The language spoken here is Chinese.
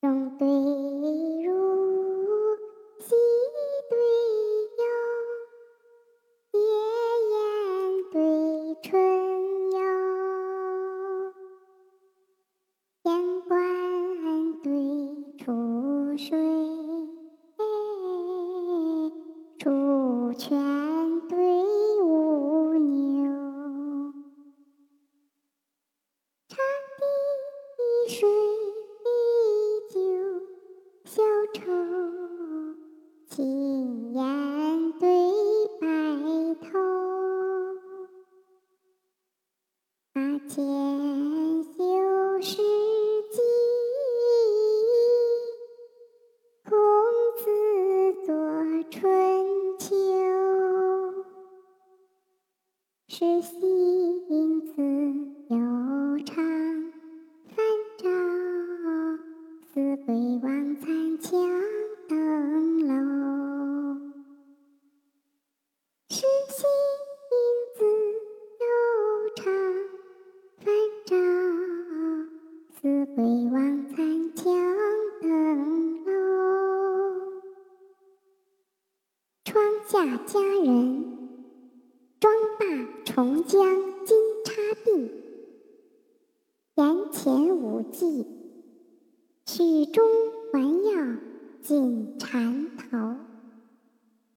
东对儒，西对友，夜宴对春游，阳关对楚水，楚泉对吴牛，长堤水。愁，青烟对白头，花前修史记，孔子作春秋，诗行字悠长，翻照四归晚王残。墙登楼，诗行字悠长，翻照四归王残墙登楼。窗下佳人，妆罢重将金插鬓。檐前舞伎，曲中还要。紧缠头。